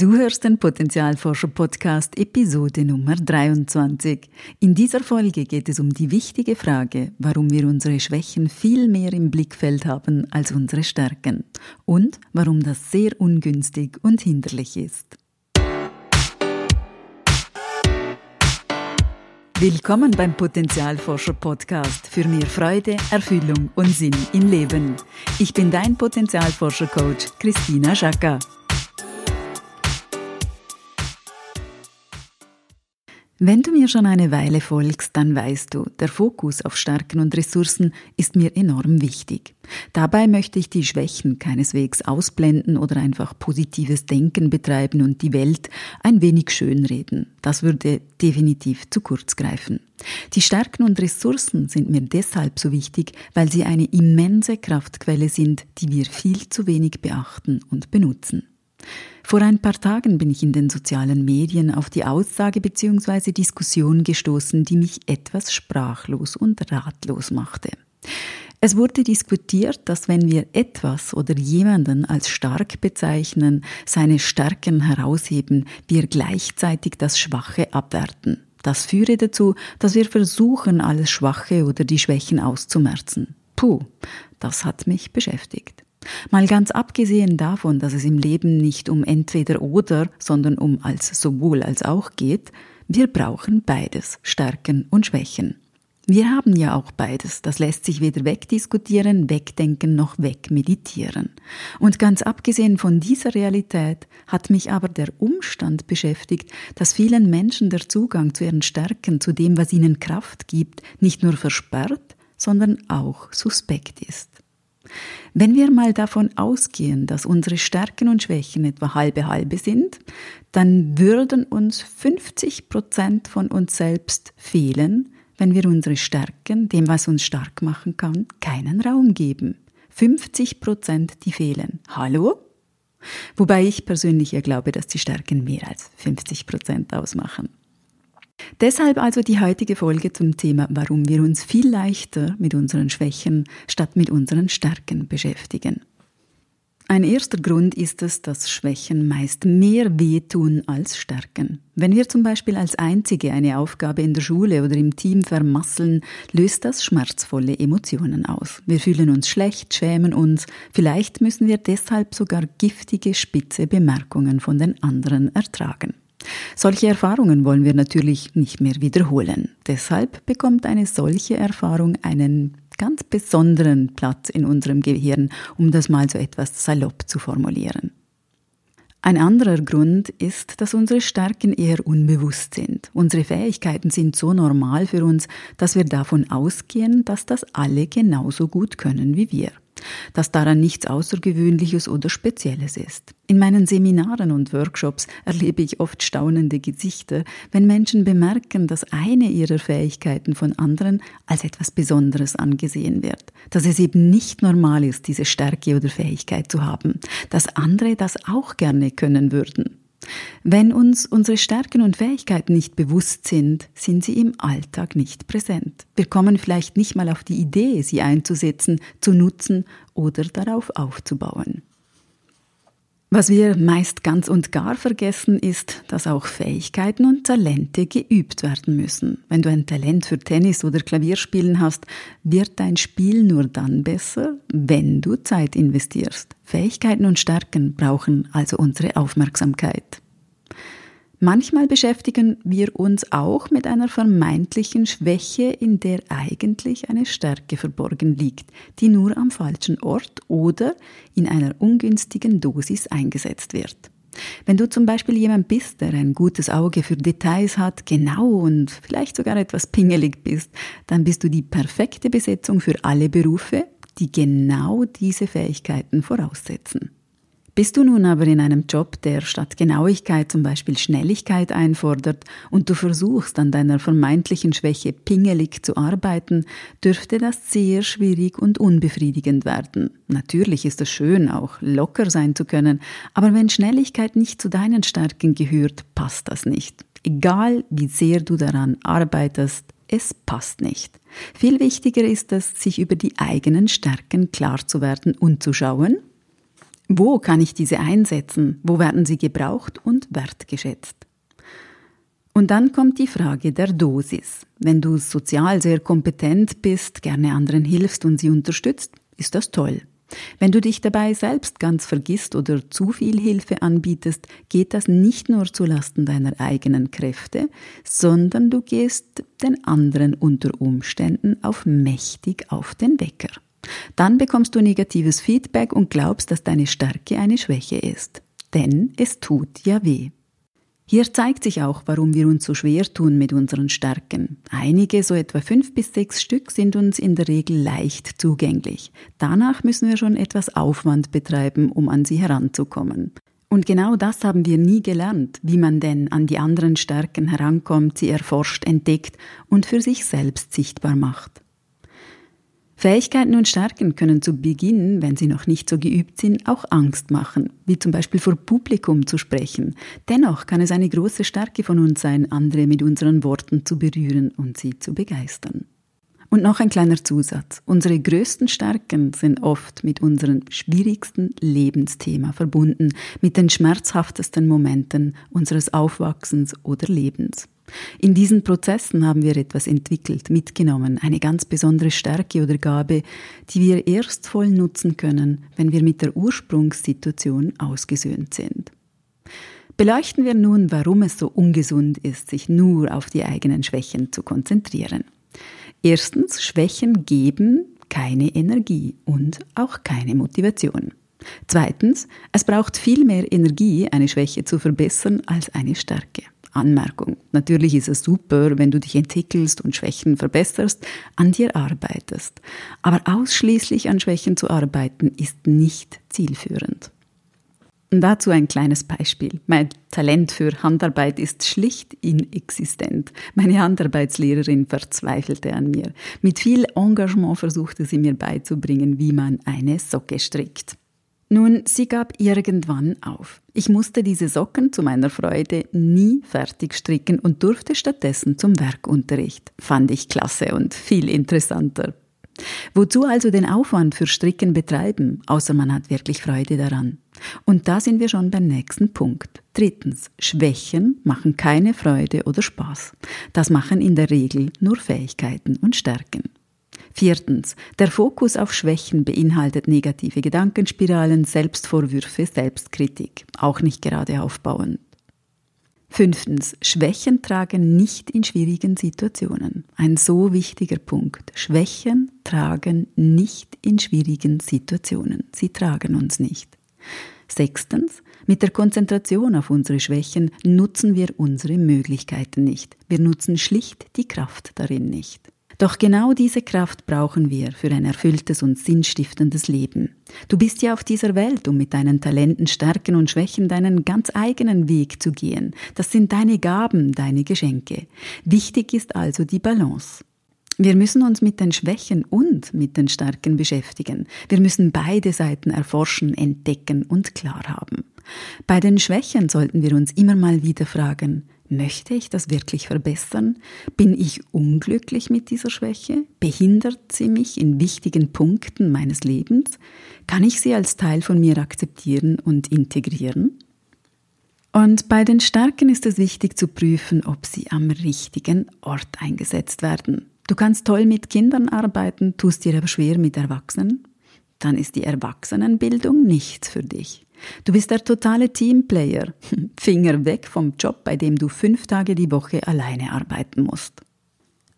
Du hörst den Potenzialforscher Podcast Episode Nummer 23. In dieser Folge geht es um die wichtige Frage, warum wir unsere Schwächen viel mehr im Blickfeld haben als unsere Stärken und warum das sehr ungünstig und hinderlich ist. Willkommen beim Potenzialforscher Podcast für mehr Freude, Erfüllung und Sinn im Leben. Ich bin dein Potenzialforscher Coach Christina Schaka. Wenn du mir schon eine Weile folgst, dann weißt du, der Fokus auf Stärken und Ressourcen ist mir enorm wichtig. Dabei möchte ich die Schwächen keineswegs ausblenden oder einfach positives Denken betreiben und die Welt ein wenig schönreden. Das würde definitiv zu kurz greifen. Die Stärken und Ressourcen sind mir deshalb so wichtig, weil sie eine immense Kraftquelle sind, die wir viel zu wenig beachten und benutzen. Vor ein paar Tagen bin ich in den sozialen Medien auf die Aussage bzw. Diskussion gestoßen, die mich etwas sprachlos und ratlos machte. Es wurde diskutiert, dass wenn wir etwas oder jemanden als stark bezeichnen, seine Stärken herausheben, wir gleichzeitig das Schwache abwerten. Das führe dazu, dass wir versuchen, alles Schwache oder die Schwächen auszumerzen. Puh, das hat mich beschäftigt. Mal ganz abgesehen davon, dass es im Leben nicht um entweder oder, sondern um als sowohl als auch geht, wir brauchen beides, Stärken und Schwächen. Wir haben ja auch beides, das lässt sich weder wegdiskutieren, wegdenken noch wegmeditieren. Und ganz abgesehen von dieser Realität hat mich aber der Umstand beschäftigt, dass vielen Menschen der Zugang zu ihren Stärken, zu dem, was ihnen Kraft gibt, nicht nur versperrt, sondern auch suspekt ist. Wenn wir mal davon ausgehen, dass unsere Stärken und Schwächen etwa halbe halbe sind, dann würden uns 50 Prozent von uns selbst fehlen, wenn wir unsere Stärken, dem was uns stark machen kann, keinen Raum geben. 50 Prozent, die fehlen. Hallo? Wobei ich persönlich ja glaube, dass die Stärken mehr als 50 Prozent ausmachen. Deshalb also die heutige Folge zum Thema, warum wir uns viel leichter mit unseren Schwächen statt mit unseren Stärken beschäftigen. Ein erster Grund ist es, dass Schwächen meist mehr wehtun als Stärken. Wenn wir zum Beispiel als Einzige eine Aufgabe in der Schule oder im Team vermasseln, löst das schmerzvolle Emotionen aus. Wir fühlen uns schlecht, schämen uns, vielleicht müssen wir deshalb sogar giftige, spitze Bemerkungen von den anderen ertragen. Solche Erfahrungen wollen wir natürlich nicht mehr wiederholen. Deshalb bekommt eine solche Erfahrung einen ganz besonderen Platz in unserem Gehirn, um das mal so etwas salopp zu formulieren. Ein anderer Grund ist, dass unsere Stärken eher unbewusst sind. Unsere Fähigkeiten sind so normal für uns, dass wir davon ausgehen, dass das alle genauso gut können wie wir dass daran nichts Außergewöhnliches oder Spezielles ist. In meinen Seminaren und Workshops erlebe ich oft staunende Gesichter, wenn Menschen bemerken, dass eine ihrer Fähigkeiten von anderen als etwas Besonderes angesehen wird, dass es eben nicht normal ist, diese Stärke oder Fähigkeit zu haben, dass andere das auch gerne können würden. Wenn uns unsere Stärken und Fähigkeiten nicht bewusst sind, sind sie im Alltag nicht präsent. Wir kommen vielleicht nicht mal auf die Idee, sie einzusetzen, zu nutzen oder darauf aufzubauen. Was wir meist ganz und gar vergessen, ist, dass auch Fähigkeiten und Talente geübt werden müssen. Wenn du ein Talent für Tennis oder Klavierspielen hast, wird dein Spiel nur dann besser, wenn du Zeit investierst. Fähigkeiten und Stärken brauchen also unsere Aufmerksamkeit. Manchmal beschäftigen wir uns auch mit einer vermeintlichen Schwäche, in der eigentlich eine Stärke verborgen liegt, die nur am falschen Ort oder in einer ungünstigen Dosis eingesetzt wird. Wenn du zum Beispiel jemand bist, der ein gutes Auge für Details hat, genau und vielleicht sogar etwas pingelig bist, dann bist du die perfekte Besetzung für alle Berufe, die genau diese Fähigkeiten voraussetzen. Bist du nun aber in einem Job, der statt Genauigkeit zum Beispiel Schnelligkeit einfordert und du versuchst an deiner vermeintlichen Schwäche pingelig zu arbeiten, dürfte das sehr schwierig und unbefriedigend werden. Natürlich ist es schön, auch locker sein zu können, aber wenn Schnelligkeit nicht zu deinen Stärken gehört, passt das nicht. Egal wie sehr du daran arbeitest, es passt nicht. Viel wichtiger ist es, sich über die eigenen Stärken klar zu werden und zu schauen, Wo kann ich diese einsetzen? Wo werden sie gebraucht und wertgeschätzt? Und dann kommt die Frage der Dosis. Wenn du sozial sehr kompetent bist, gerne anderen hilfst und sie unterstützt, ist das toll. Wenn du dich dabei selbst ganz vergisst oder zu viel Hilfe anbietest, geht das nicht nur zu Lasten deiner eigenen Kräfte, sondern du gehst den anderen unter Umständen auf mächtig auf den Wecker. Dann bekommst du negatives Feedback und glaubst, dass deine Stärke eine Schwäche ist. Denn es tut ja weh. Hier zeigt sich auch, warum wir uns so schwer tun mit unseren Stärken. Einige, so etwa fünf bis sechs Stück, sind uns in der Regel leicht zugänglich. Danach müssen wir schon etwas Aufwand betreiben, um an sie heranzukommen. Und genau das haben wir nie gelernt, wie man denn an die anderen Stärken herankommt, sie erforscht, entdeckt und für sich selbst sichtbar macht. Fähigkeiten und Stärken können zu Beginn, wenn sie noch nicht so geübt sind, auch Angst machen, wie zum Beispiel vor Publikum zu sprechen. Dennoch kann es eine große Stärke von uns sein, andere mit unseren Worten zu berühren und sie zu begeistern. Und noch ein kleiner Zusatz. Unsere größten Stärken sind oft mit unserem schwierigsten Lebensthema verbunden, mit den schmerzhaftesten Momenten unseres Aufwachsens oder Lebens. In diesen Prozessen haben wir etwas entwickelt, mitgenommen, eine ganz besondere Stärke oder Gabe, die wir erst voll nutzen können, wenn wir mit der Ursprungssituation ausgesöhnt sind. Beleuchten wir nun, warum es so ungesund ist, sich nur auf die eigenen Schwächen zu konzentrieren. Erstens, Schwächen geben keine Energie und auch keine Motivation. Zweitens, es braucht viel mehr Energie, eine Schwäche zu verbessern, als eine Stärke. Anmerkung. Natürlich ist es super, wenn du dich entwickelst und Schwächen verbesserst, an dir arbeitest. Aber ausschließlich an Schwächen zu arbeiten ist nicht zielführend. Und dazu ein kleines Beispiel. Mein Talent für Handarbeit ist schlicht inexistent. Meine Handarbeitslehrerin verzweifelte an mir. Mit viel Engagement versuchte sie mir beizubringen, wie man eine Socke strickt. Nun, sie gab irgendwann auf. Ich musste diese Socken zu meiner Freude nie fertig stricken und durfte stattdessen zum Werkunterricht. Fand ich klasse und viel interessanter. Wozu also den Aufwand für Stricken betreiben, außer man hat wirklich Freude daran? Und da sind wir schon beim nächsten Punkt. Drittens, Schwächen machen keine Freude oder Spaß. Das machen in der Regel nur Fähigkeiten und Stärken. Viertens. Der Fokus auf Schwächen beinhaltet negative Gedankenspiralen, Selbstvorwürfe, Selbstkritik. Auch nicht gerade aufbauend. Fünftens. Schwächen tragen nicht in schwierigen Situationen. Ein so wichtiger Punkt. Schwächen tragen nicht in schwierigen Situationen. Sie tragen uns nicht. Sechstens. Mit der Konzentration auf unsere Schwächen nutzen wir unsere Möglichkeiten nicht. Wir nutzen schlicht die Kraft darin nicht. Doch genau diese Kraft brauchen wir für ein erfülltes und sinnstiftendes Leben. Du bist ja auf dieser Welt, um mit deinen Talenten, Stärken und Schwächen deinen ganz eigenen Weg zu gehen. Das sind deine Gaben, deine Geschenke. Wichtig ist also die Balance. Wir müssen uns mit den Schwächen und mit den Stärken beschäftigen. Wir müssen beide Seiten erforschen, entdecken und klar haben. Bei den Schwächen sollten wir uns immer mal wieder fragen, Möchte ich das wirklich verbessern? Bin ich unglücklich mit dieser Schwäche? Behindert sie mich in wichtigen Punkten meines Lebens? Kann ich sie als Teil von mir akzeptieren und integrieren? Und bei den Stärken ist es wichtig zu prüfen, ob sie am richtigen Ort eingesetzt werden. Du kannst toll mit Kindern arbeiten, tust dir aber schwer mit Erwachsenen. Dann ist die Erwachsenenbildung nichts für dich. Du bist der totale Teamplayer. Finger weg vom Job, bei dem du fünf Tage die Woche alleine arbeiten musst.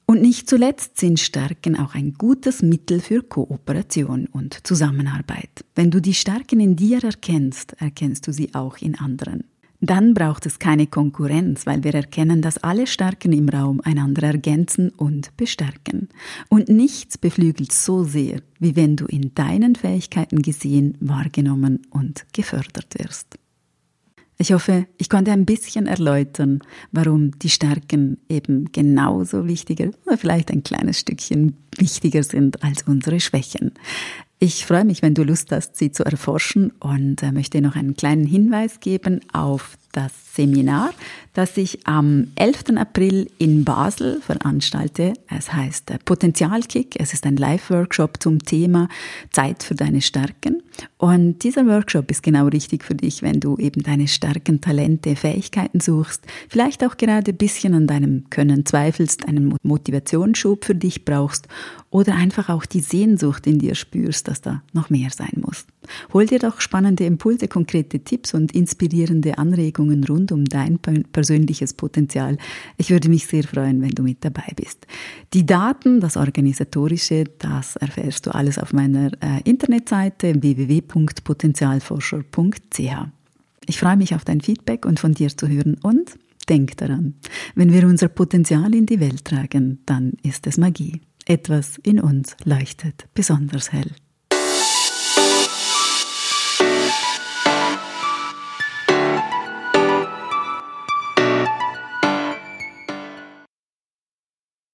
Und nicht zuletzt sind Stärken auch ein gutes Mittel für Kooperation und Zusammenarbeit. Wenn du die Stärken in dir erkennst, erkennst du sie auch in anderen. Dann braucht es keine Konkurrenz, weil wir erkennen, dass alle Stärken im Raum einander ergänzen und bestärken. Und nichts beflügelt so sehr, wie wenn du in deinen Fähigkeiten gesehen, wahrgenommen und gefördert wirst. Ich hoffe, ich konnte ein bisschen erläutern, warum die Stärken eben genauso wichtiger oder vielleicht ein kleines Stückchen wichtiger sind als unsere Schwächen. Ich freue mich, wenn du Lust hast, sie zu erforschen und äh, möchte noch einen kleinen Hinweis geben auf das Seminar, das ich am 11. April in Basel veranstalte. Es heißt Potenzialkick. Es ist ein Live-Workshop zum Thema Zeit für deine Stärken. Und dieser Workshop ist genau richtig für dich, wenn du eben deine Stärken, Talente, Fähigkeiten suchst, vielleicht auch gerade ein bisschen an deinem Können zweifelst, einen Motivationsschub für dich brauchst oder einfach auch die Sehnsucht in dir spürst, dass da noch mehr sein muss. Hol dir doch spannende Impulse, konkrete Tipps und inspirierende Anregungen rund um dein persönliches Potenzial. Ich würde mich sehr freuen, wenn du mit dabei bist. Die Daten, das Organisatorische, das erfährst du alles auf meiner äh, Internetseite www.potenzialforscher.ch. Ich freue mich auf dein Feedback und von dir zu hören und denk daran, wenn wir unser Potenzial in die Welt tragen, dann ist es Magie. Etwas in uns leuchtet besonders hell.